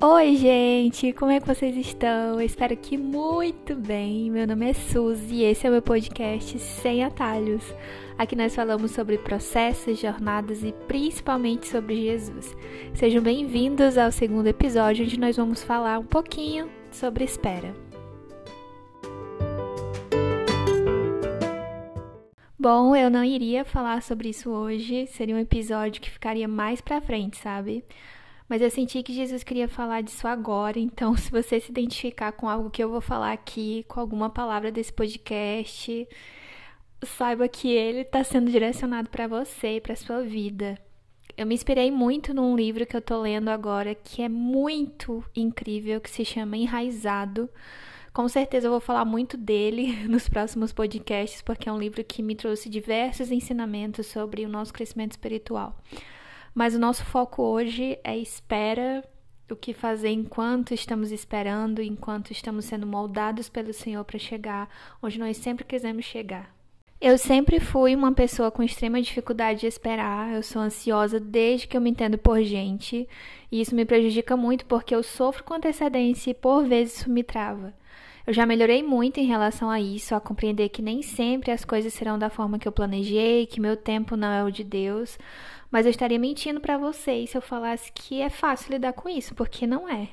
Oi, gente! Como é que vocês estão? Eu espero que muito bem. Meu nome é Suzy e esse é o meu podcast Sem Atalhos. Aqui nós falamos sobre processos, jornadas e principalmente sobre Jesus. Sejam bem-vindos ao segundo episódio, onde nós vamos falar um pouquinho sobre espera. Bom, eu não iria falar sobre isso hoje, seria um episódio que ficaria mais pra frente, sabe? Mas eu senti que Jesus queria falar disso agora, então se você se identificar com algo que eu vou falar aqui, com alguma palavra desse podcast, saiba que ele está sendo direcionado para você e para sua vida. Eu me inspirei muito num livro que eu tô lendo agora, que é muito incrível, que se chama Enraizado. Com certeza eu vou falar muito dele nos próximos podcasts, porque é um livro que me trouxe diversos ensinamentos sobre o nosso crescimento espiritual. Mas o nosso foco hoje é espera, o que fazer enquanto estamos esperando, enquanto estamos sendo moldados pelo Senhor para chegar onde nós sempre quisemos chegar. Eu sempre fui uma pessoa com extrema dificuldade de esperar, eu sou ansiosa desde que eu me entendo por gente, e isso me prejudica muito porque eu sofro com antecedência e por vezes isso me trava. Eu já melhorei muito em relação a isso, a compreender que nem sempre as coisas serão da forma que eu planejei, que meu tempo não é o de Deus, mas eu estaria mentindo para vocês se eu falasse que é fácil lidar com isso, porque não é.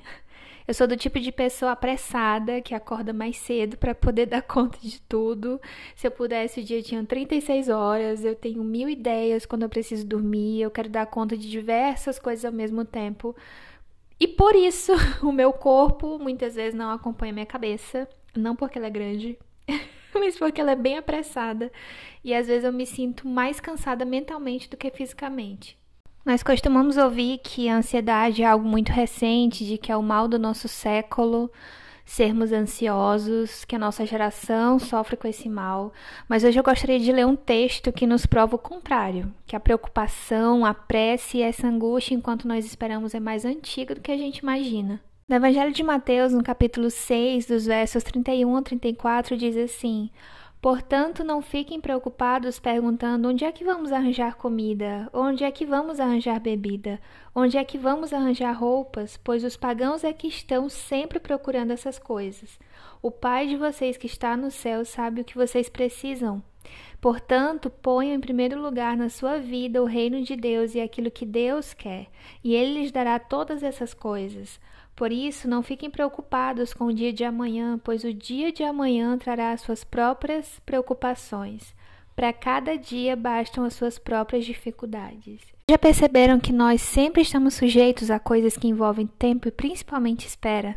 Eu sou do tipo de pessoa apressada que acorda mais cedo para poder dar conta de tudo. Se eu pudesse, o dia tinha 36 horas, eu tenho mil ideias quando eu preciso dormir, eu quero dar conta de diversas coisas ao mesmo tempo. E por isso, o meu corpo muitas vezes não acompanha minha cabeça, não porque ela é grande, mas porque ela é bem apressada e às vezes eu me sinto mais cansada mentalmente do que fisicamente. Nós costumamos ouvir que a ansiedade é algo muito recente, de que é o mal do nosso século, sermos ansiosos, que a nossa geração sofre com esse mal. Mas hoje eu gostaria de ler um texto que nos prova o contrário, que a preocupação, a prece e essa angústia enquanto nós esperamos é mais antiga do que a gente imagina. No Evangelho de Mateus, no capítulo 6, dos versos 31 a 34, diz assim: Portanto, não fiquem preocupados perguntando onde é que vamos arranjar comida, onde é que vamos arranjar bebida, onde é que vamos arranjar roupas, pois os pagãos é que estão sempre procurando essas coisas. O Pai de vocês que está no céu sabe o que vocês precisam. Portanto, ponham em primeiro lugar na sua vida o reino de Deus e aquilo que Deus quer, e Ele lhes dará todas essas coisas. Por isso, não fiquem preocupados com o dia de amanhã, pois o dia de amanhã trará suas próprias preocupações. Para cada dia bastam as suas próprias dificuldades. Já perceberam que nós sempre estamos sujeitos a coisas que envolvem tempo e principalmente espera?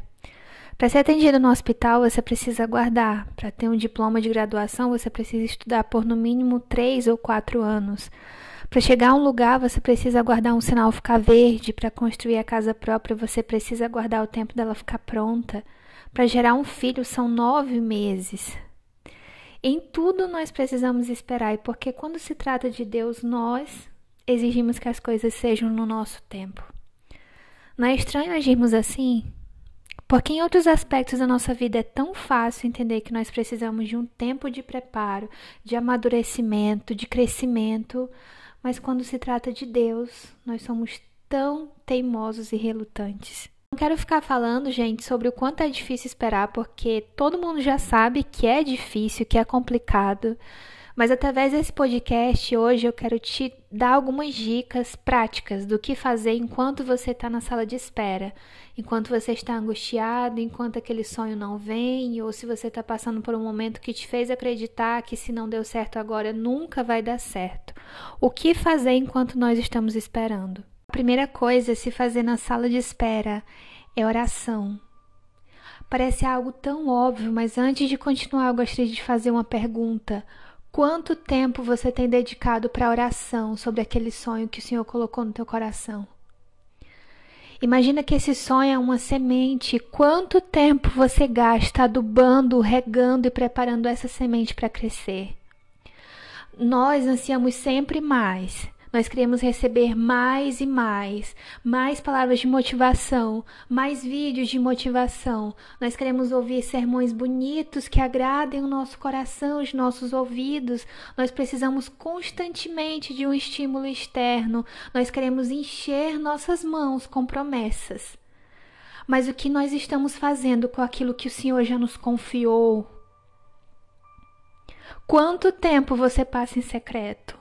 Para ser atendido no hospital, você precisa aguardar. Para ter um diploma de graduação, você precisa estudar por no mínimo três ou quatro anos. Para chegar a um lugar, você precisa aguardar um sinal ficar verde. Para construir a casa própria, você precisa aguardar o tempo dela ficar pronta. Para gerar um filho, são nove meses. Em tudo nós precisamos esperar, e porque quando se trata de Deus, nós exigimos que as coisas sejam no nosso tempo. Não é estranho agirmos assim? Porque em outros aspectos da nossa vida é tão fácil entender que nós precisamos de um tempo de preparo, de amadurecimento, de crescimento, mas quando se trata de Deus, nós somos tão teimosos e relutantes. Não quero ficar falando, gente, sobre o quanto é difícil esperar, porque todo mundo já sabe que é difícil, que é complicado. Mas através desse podcast hoje eu quero te dar algumas dicas práticas do que fazer enquanto você está na sala de espera, enquanto você está angustiado, enquanto aquele sonho não vem, ou se você está passando por um momento que te fez acreditar que se não deu certo agora nunca vai dar certo. O que fazer enquanto nós estamos esperando? A primeira coisa a se fazer na sala de espera é oração. Parece algo tão óbvio, mas antes de continuar, eu gostaria de fazer uma pergunta. Quanto tempo você tem dedicado para a oração sobre aquele sonho que o Senhor colocou no teu coração? Imagina que esse sonho é uma semente. Quanto tempo você gasta adubando, regando e preparando essa semente para crescer? Nós ansiamos sempre mais. Nós queremos receber mais e mais, mais palavras de motivação, mais vídeos de motivação. Nós queremos ouvir sermões bonitos que agradem o nosso coração, os nossos ouvidos. Nós precisamos constantemente de um estímulo externo. Nós queremos encher nossas mãos com promessas. mas o que nós estamos fazendo com aquilo que o Senhor já nos confiou? Quanto tempo você passa em secreto?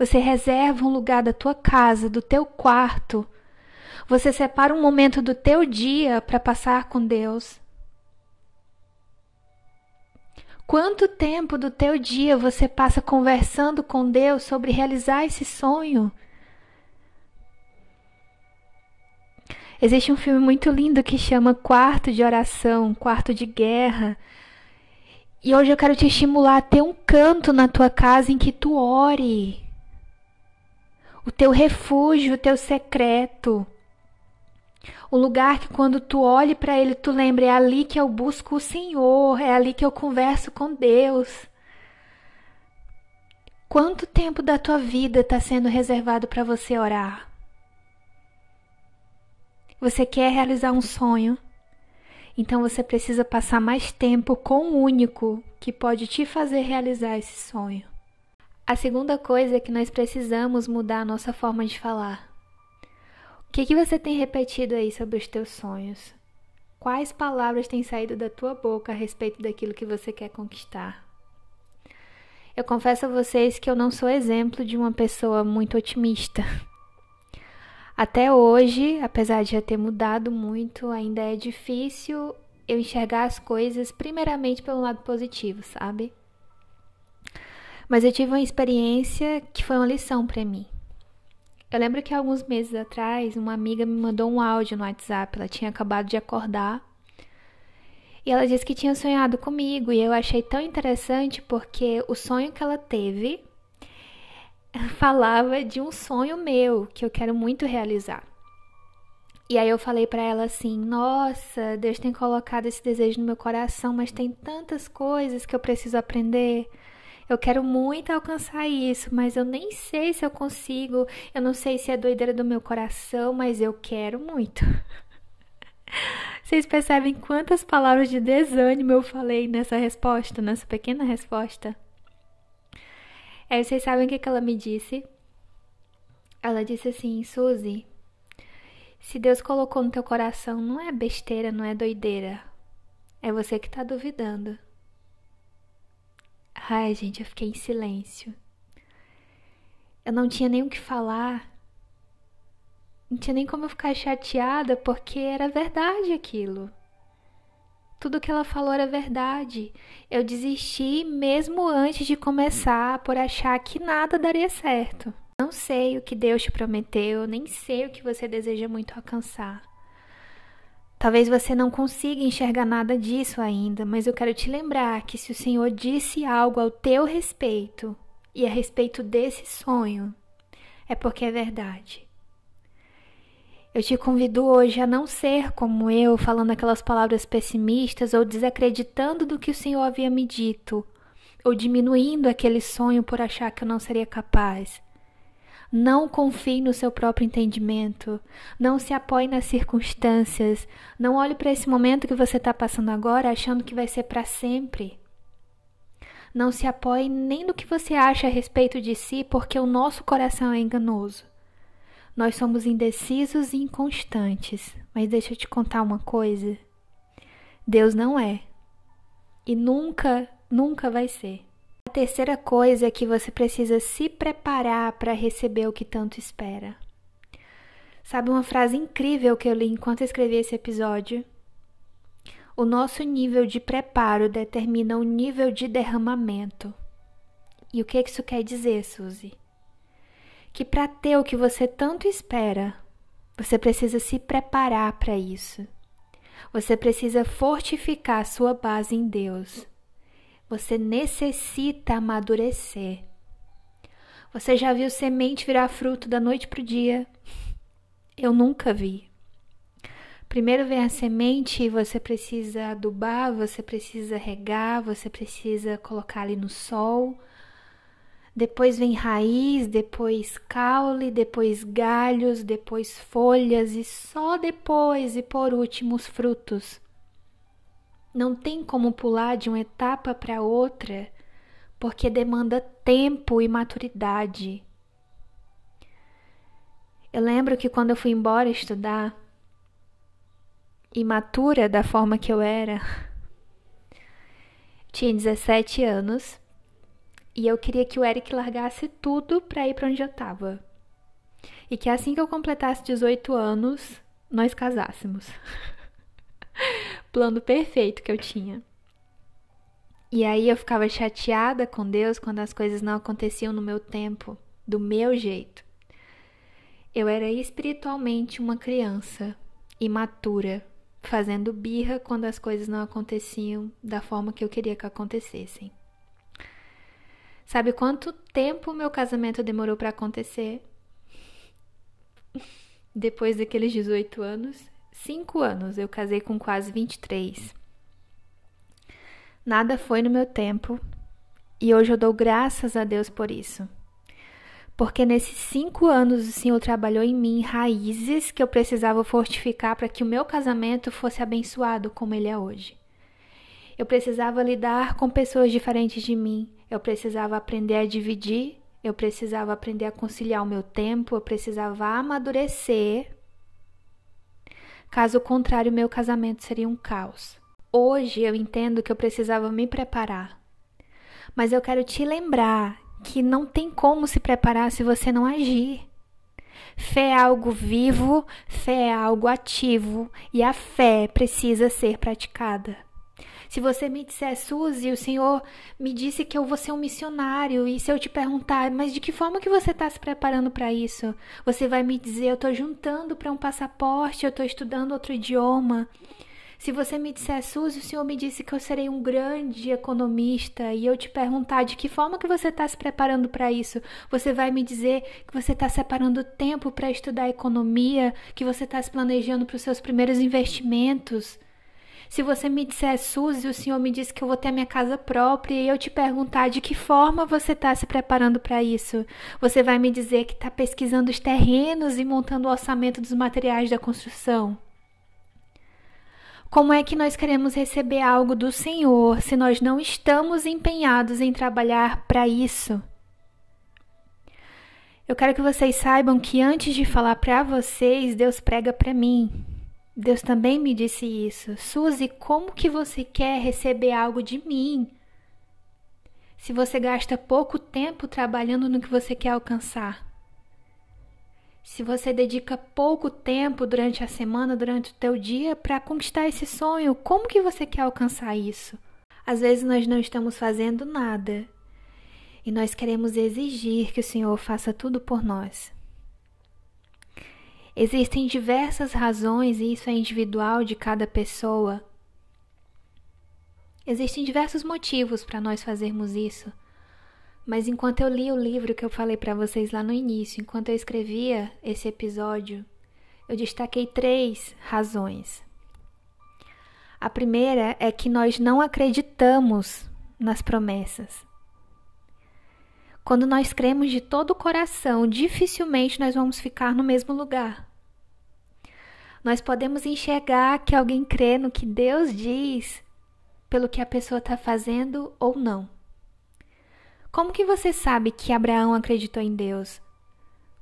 Você reserva um lugar da tua casa, do teu quarto. Você separa um momento do teu dia para passar com Deus. Quanto tempo do teu dia você passa conversando com Deus sobre realizar esse sonho? Existe um filme muito lindo que chama Quarto de Oração, Quarto de Guerra. E hoje eu quero te estimular a ter um canto na tua casa em que tu ore. O teu refúgio, o teu secreto. O lugar que quando tu olhe para ele, tu lembra, é ali que eu busco o Senhor, é ali que eu converso com Deus. Quanto tempo da tua vida está sendo reservado para você orar? Você quer realizar um sonho? Então você precisa passar mais tempo com o único que pode te fazer realizar esse sonho. A segunda coisa é que nós precisamos mudar a nossa forma de falar. O que, que você tem repetido aí sobre os teus sonhos? Quais palavras têm saído da tua boca a respeito daquilo que você quer conquistar? Eu confesso a vocês que eu não sou exemplo de uma pessoa muito otimista. Até hoje, apesar de já ter mudado muito, ainda é difícil eu enxergar as coisas primeiramente pelo lado positivo, sabe? Mas eu tive uma experiência que foi uma lição para mim. Eu lembro que alguns meses atrás, uma amiga me mandou um áudio no WhatsApp, ela tinha acabado de acordar. E ela disse que tinha sonhado comigo, e eu achei tão interessante porque o sonho que ela teve falava de um sonho meu que eu quero muito realizar. E aí eu falei para ela assim: "Nossa, Deus tem colocado esse desejo no meu coração, mas tem tantas coisas que eu preciso aprender. Eu quero muito alcançar isso, mas eu nem sei se eu consigo. Eu não sei se é doideira do meu coração, mas eu quero muito." Vocês percebem quantas palavras de desânimo eu falei nessa resposta, nessa pequena resposta? Aí vocês sabem o que, ela me disse? Ela disse assim, Suzy, se Deus colocou no teu coração, não é besteira, não é doideira. É você que tá duvidando. Ai, gente, eu fiquei em silêncio. Eu não tinha nem o que falar. Não tinha nem como eu ficar chateada, porque era verdade aquilo. Tudo que ela falou era verdade. Eu desisti mesmo antes de começar por achar que nada daria certo. Não sei o que Deus te prometeu, nem sei o que você deseja muito alcançar. Talvez você não consiga enxergar nada disso ainda, mas eu quero te lembrar que se o Senhor disse algo ao teu respeito e a respeito desse sonho, é porque é verdade. Eu te convido hoje a não ser como eu, falando aquelas palavras pessimistas ou desacreditando do que o Senhor havia me dito, ou diminuindo aquele sonho por achar que eu não seria capaz. Não confie no seu próprio entendimento. Não se apoie nas circunstâncias. Não olhe para esse momento que você está passando agora achando que vai ser para sempre. Não se apoie nem no que você acha a respeito de si, porque o nosso coração é enganoso. Nós somos indecisos e inconstantes, mas deixa eu te contar uma coisa: Deus não é. E nunca, nunca vai ser. A terceira coisa é que você precisa se preparar para receber o que tanto espera. Sabe uma frase incrível que eu li enquanto escrevi esse episódio? O nosso nível de preparo determina o nível de derramamento. E o que isso quer dizer, Suzy? que para ter o que você tanto espera, você precisa se preparar para isso. Você precisa fortificar sua base em Deus. Você necessita amadurecer. Você já viu semente virar fruto da noite para o dia? Eu nunca vi. Primeiro vem a semente e você precisa adubar, você precisa regar, você precisa colocar ali no sol depois vem raiz, depois caule, depois galhos, depois folhas e só depois e por último os frutos. Não tem como pular de uma etapa para outra, porque demanda tempo e maturidade. Eu lembro que quando eu fui embora estudar, imatura da forma que eu era, tinha 17 anos e eu queria que o Eric largasse tudo para ir para onde eu tava. E que assim que eu completasse 18 anos, nós casássemos. Plano perfeito que eu tinha. E aí eu ficava chateada com Deus quando as coisas não aconteciam no meu tempo, do meu jeito. Eu era espiritualmente uma criança imatura, fazendo birra quando as coisas não aconteciam da forma que eu queria que acontecessem. Sabe quanto tempo meu casamento demorou para acontecer? Depois daqueles 18 anos, 5 anos, eu casei com quase 23. Nada foi no meu tempo e hoje eu dou graças a Deus por isso. Porque nesses cinco anos o Senhor trabalhou em mim raízes que eu precisava fortificar para que o meu casamento fosse abençoado como ele é hoje. Eu precisava lidar com pessoas diferentes de mim, eu precisava aprender a dividir, eu precisava aprender a conciliar o meu tempo, eu precisava amadurecer. Caso contrário, meu casamento seria um caos. Hoje eu entendo que eu precisava me preparar. Mas eu quero te lembrar que não tem como se preparar se você não agir. Fé é algo vivo, fé é algo ativo e a fé precisa ser praticada. Se você me disser, Suzy, o Senhor me disse que eu vou ser um missionário, e se eu te perguntar, mas de que forma que você está se preparando para isso? Você vai me dizer, eu estou juntando para um passaporte, eu estou estudando outro idioma. Se você me disser, Suzy, o senhor me disse que eu serei um grande economista e eu te perguntar de que forma que você está se preparando para isso, você vai me dizer que você está separando tempo para estudar economia, que você está se planejando para os seus primeiros investimentos. Se você me disser, Suzy, o senhor me disse que eu vou ter minha casa própria e eu te perguntar de que forma você está se preparando para isso, você vai me dizer que está pesquisando os terrenos e montando o orçamento dos materiais da construção. Como é que nós queremos receber algo do Senhor se nós não estamos empenhados em trabalhar para isso? Eu quero que vocês saibam que antes de falar para vocês, Deus prega para mim. Deus também me disse isso. Suzy, como que você quer receber algo de mim? Se você gasta pouco tempo trabalhando no que você quer alcançar. Se você dedica pouco tempo durante a semana, durante o teu dia para conquistar esse sonho, como que você quer alcançar isso? Às vezes nós não estamos fazendo nada e nós queremos exigir que o Senhor faça tudo por nós. Existem diversas razões e isso é individual de cada pessoa. Existem diversos motivos para nós fazermos isso. Mas enquanto eu li o livro que eu falei para vocês lá no início, enquanto eu escrevia esse episódio, eu destaquei três razões. A primeira é que nós não acreditamos nas promessas. Quando nós cremos de todo o coração, dificilmente nós vamos ficar no mesmo lugar. Nós podemos enxergar que alguém crê no que Deus diz pelo que a pessoa está fazendo ou não. Como que você sabe que Abraão acreditou em Deus?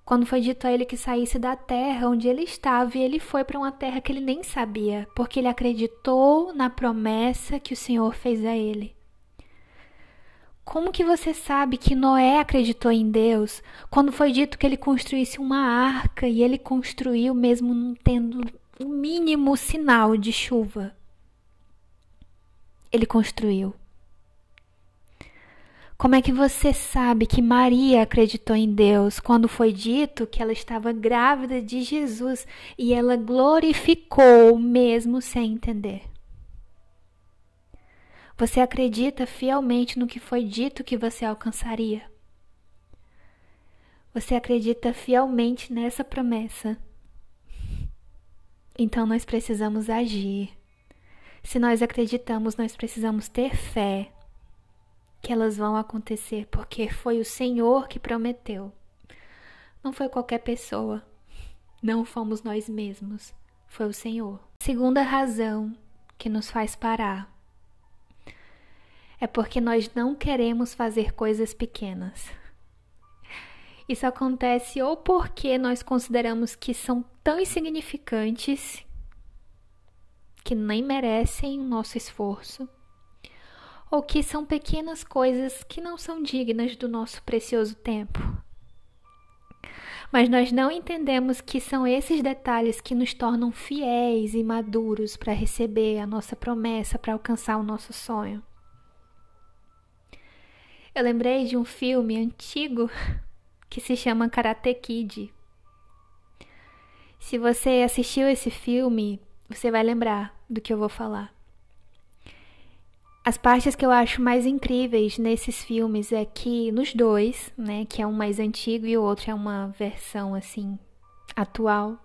Quando foi dito a ele que saísse da terra onde ele estava e ele foi para uma terra que ele nem sabia, porque ele acreditou na promessa que o Senhor fez a ele. Como que você sabe que Noé acreditou em Deus quando foi dito que ele construísse uma arca e ele construiu mesmo não tendo o mínimo sinal de chuva? Ele construiu. Como é que você sabe que Maria acreditou em Deus quando foi dito que ela estava grávida de Jesus e ela glorificou mesmo sem entender? Você acredita fielmente no que foi dito que você alcançaria? Você acredita fielmente nessa promessa? Então nós precisamos agir. Se nós acreditamos, nós precisamos ter fé que elas vão acontecer, porque foi o Senhor que prometeu. Não foi qualquer pessoa, não fomos nós mesmos, foi o Senhor. Segunda razão que nos faz parar é porque nós não queremos fazer coisas pequenas. Isso acontece ou porque nós consideramos que são tão insignificantes que nem merecem o nosso esforço, ou que são pequenas coisas que não são dignas do nosso precioso tempo. Mas nós não entendemos que são esses detalhes que nos tornam fiéis e maduros para receber a nossa promessa, para alcançar o nosso sonho. Eu lembrei de um filme antigo que se chama Karate Kid. Se você assistiu esse filme, você vai lembrar do que eu vou falar. As partes que eu acho mais incríveis nesses filmes é que nos dois, né, que é um mais antigo e o outro é uma versão assim atual,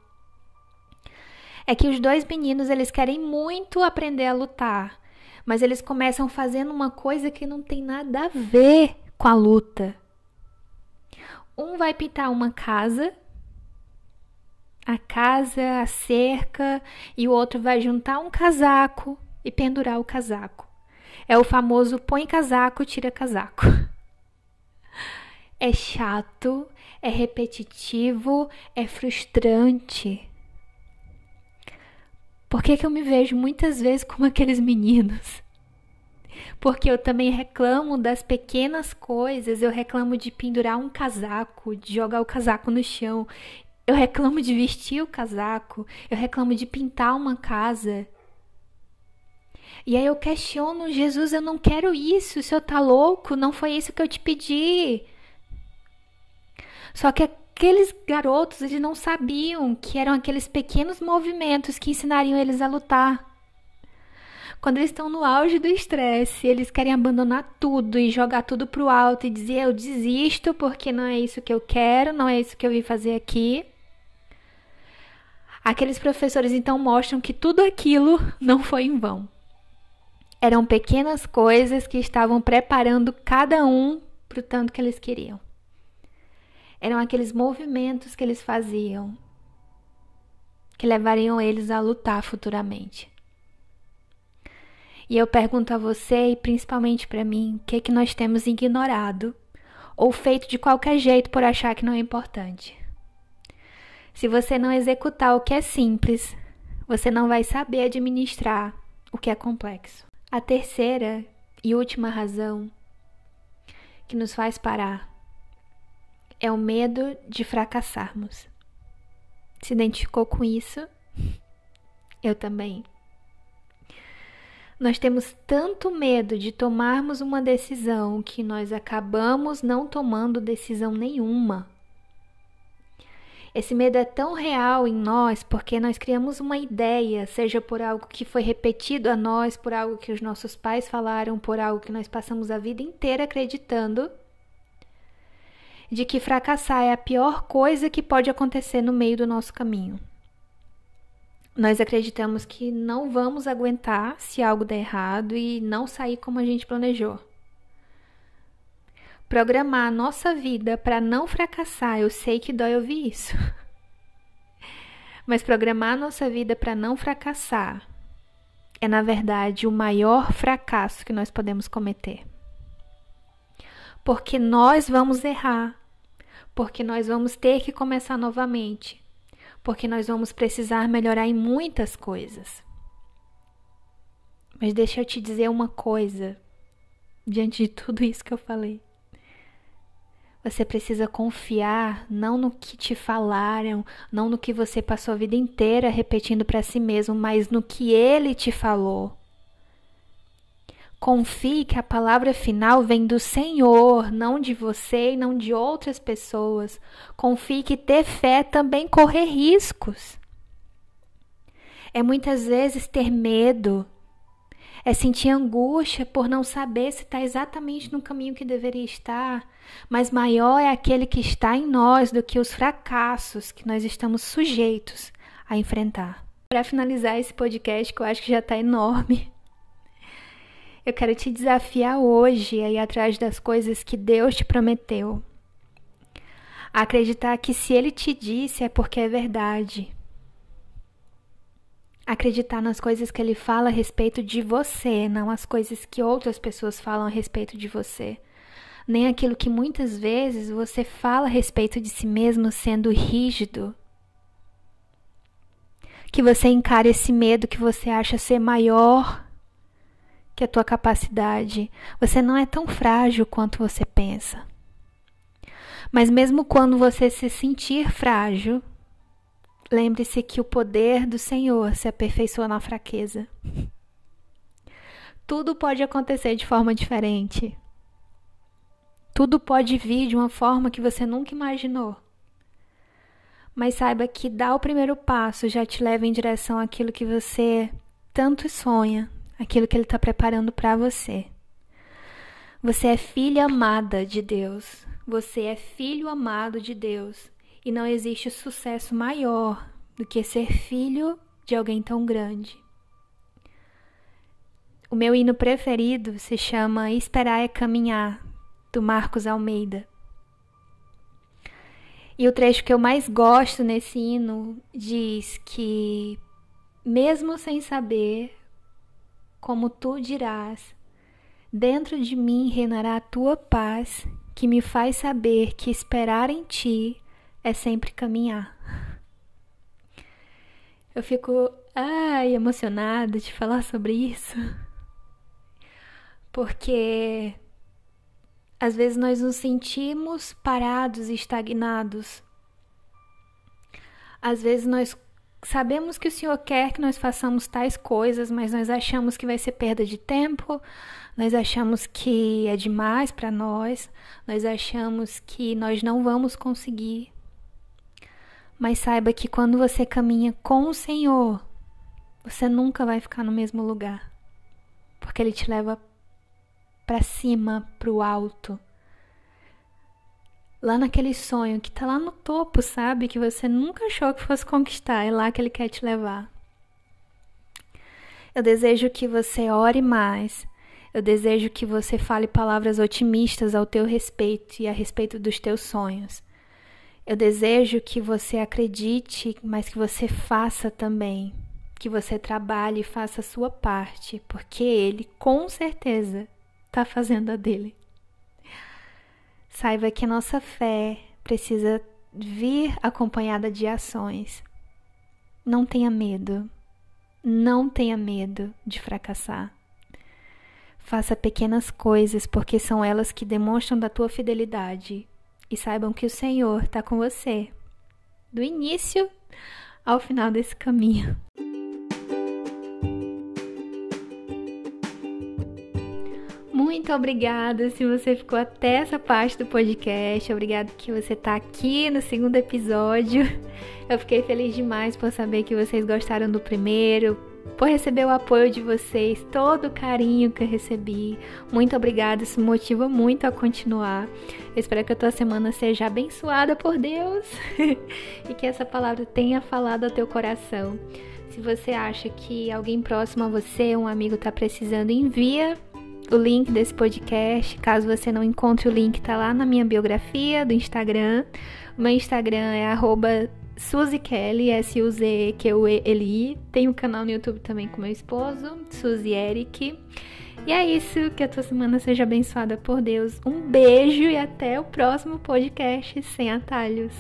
é que os dois meninos eles querem muito aprender a lutar, mas eles começam fazendo uma coisa que não tem nada a ver com a luta. Um vai pintar uma casa, a casa, a cerca, e o outro vai juntar um casaco e pendurar o casaco. É o famoso põe casaco, tira casaco. É chato, é repetitivo, é frustrante. Por que, que eu me vejo muitas vezes como aqueles meninos? Porque eu também reclamo das pequenas coisas, eu reclamo de pendurar um casaco, de jogar o casaco no chão, eu reclamo de vestir o casaco, eu reclamo de pintar uma casa, e aí eu questiono, Jesus, eu não quero isso, o senhor tá louco? Não foi isso que eu te pedi. Só que aqueles garotos, eles não sabiam que eram aqueles pequenos movimentos que ensinariam eles a lutar. Quando eles estão no auge do estresse, eles querem abandonar tudo e jogar tudo pro alto e dizer eu desisto porque não é isso que eu quero, não é isso que eu vim fazer aqui. Aqueles professores então mostram que tudo aquilo não foi em vão. Eram pequenas coisas que estavam preparando cada um para o tanto que eles queriam. Eram aqueles movimentos que eles faziam que levariam eles a lutar futuramente. E eu pergunto a você e principalmente para mim, o que é que nós temos ignorado ou feito de qualquer jeito por achar que não é importante? Se você não executar o que é simples, você não vai saber administrar o que é complexo. A terceira e última razão que nos faz parar é o medo de fracassarmos. Se identificou com isso? Eu também. Nós temos tanto medo de tomarmos uma decisão que nós acabamos não tomando decisão nenhuma. Esse medo é tão real em nós porque nós criamos uma ideia, seja por algo que foi repetido a nós, por algo que os nossos pais falaram, por algo que nós passamos a vida inteira acreditando, de que fracassar é a pior coisa que pode acontecer no meio do nosso caminho. Nós acreditamos que não vamos aguentar se algo der errado e não sair como a gente planejou programar a nossa vida para não fracassar, eu sei que dói ouvir isso. Mas programar a nossa vida para não fracassar é, na verdade, o maior fracasso que nós podemos cometer. Porque nós vamos errar, porque nós vamos ter que começar novamente, porque nós vamos precisar melhorar em muitas coisas. Mas deixa eu te dizer uma coisa, diante de tudo isso que eu falei. Você precisa confiar não no que te falaram, não no que você passou a vida inteira repetindo para si mesmo, mas no que ele te falou. Confie que a palavra final vem do Senhor, não de você e não de outras pessoas. Confie que ter fé também correr riscos. É muitas vezes ter medo, é sentir angústia por não saber se está exatamente no caminho que deveria estar, mas maior é aquele que está em nós do que os fracassos que nós estamos sujeitos a enfrentar. Para finalizar esse podcast, que eu acho que já está enorme, eu quero te desafiar hoje a ir atrás das coisas que Deus te prometeu. A acreditar que se Ele te disse é porque é verdade acreditar nas coisas que ele fala a respeito de você, não as coisas que outras pessoas falam a respeito de você. Nem aquilo que muitas vezes você fala a respeito de si mesmo sendo rígido. Que você encare esse medo que você acha ser maior que a tua capacidade. Você não é tão frágil quanto você pensa. Mas mesmo quando você se sentir frágil, lembre-se que o poder do Senhor se aperfeiçoa na fraqueza. Tudo pode acontecer de forma diferente. Tudo pode vir de uma forma que você nunca imaginou. Mas saiba que dar o primeiro passo já te leva em direção àquilo que você tanto sonha, aquilo que Ele está preparando para você. Você é filha amada de Deus. Você é filho amado de Deus. E não existe sucesso maior do que ser filho de alguém tão grande. O meu hino preferido se chama Esperar é Caminhar, do Marcos Almeida. E o trecho que eu mais gosto nesse hino diz que, mesmo sem saber, como tu dirás, dentro de mim reinará a tua paz, que me faz saber que esperar em ti é sempre caminhar. Eu fico ai, emocionada de falar sobre isso porque às vezes nós nos sentimos parados e estagnados. Às vezes nós sabemos que o Senhor quer que nós façamos tais coisas, mas nós achamos que vai ser perda de tempo, nós achamos que é demais para nós, nós achamos que nós não vamos conseguir. Mas saiba que quando você caminha com o Senhor, você nunca vai ficar no mesmo lugar, porque Ele te leva para cima, para o alto. Lá naquele sonho que tá lá no topo, sabe? Que você nunca achou que fosse conquistar, é lá que ele quer te levar. Eu desejo que você ore mais. Eu desejo que você fale palavras otimistas ao teu respeito e a respeito dos teus sonhos. Eu desejo que você acredite, mas que você faça também. Que você trabalhe e faça a sua parte, porque ele, com certeza, está fazendo a dele. Saiba que nossa fé precisa vir acompanhada de ações. Não tenha medo. Não tenha medo de fracassar. Faça pequenas coisas, porque são elas que demonstram da tua fidelidade. E saibam que o Senhor está com você, do início ao final desse caminho. Muito obrigada se você ficou até essa parte do podcast. Obrigado que você está aqui no segundo episódio. Eu fiquei feliz demais por saber que vocês gostaram do primeiro, por receber o apoio de vocês, todo o carinho que eu recebi. Muito obrigada, isso me motiva muito a continuar. Espero que a tua semana seja abençoada por Deus e que essa palavra tenha falado ao teu coração. Se você acha que alguém próximo a você, um amigo, está precisando, envia o link desse podcast. Caso você não encontre o link, tá lá na minha biografia do Instagram. O meu Instagram é arroba Suzy Kelly, S-U-Z-Q-E-L-I. Tem um canal no YouTube também com meu esposo, Suzy Eric. E é isso, que a tua semana seja abençoada por Deus. Um beijo e até o próximo podcast sem atalhos.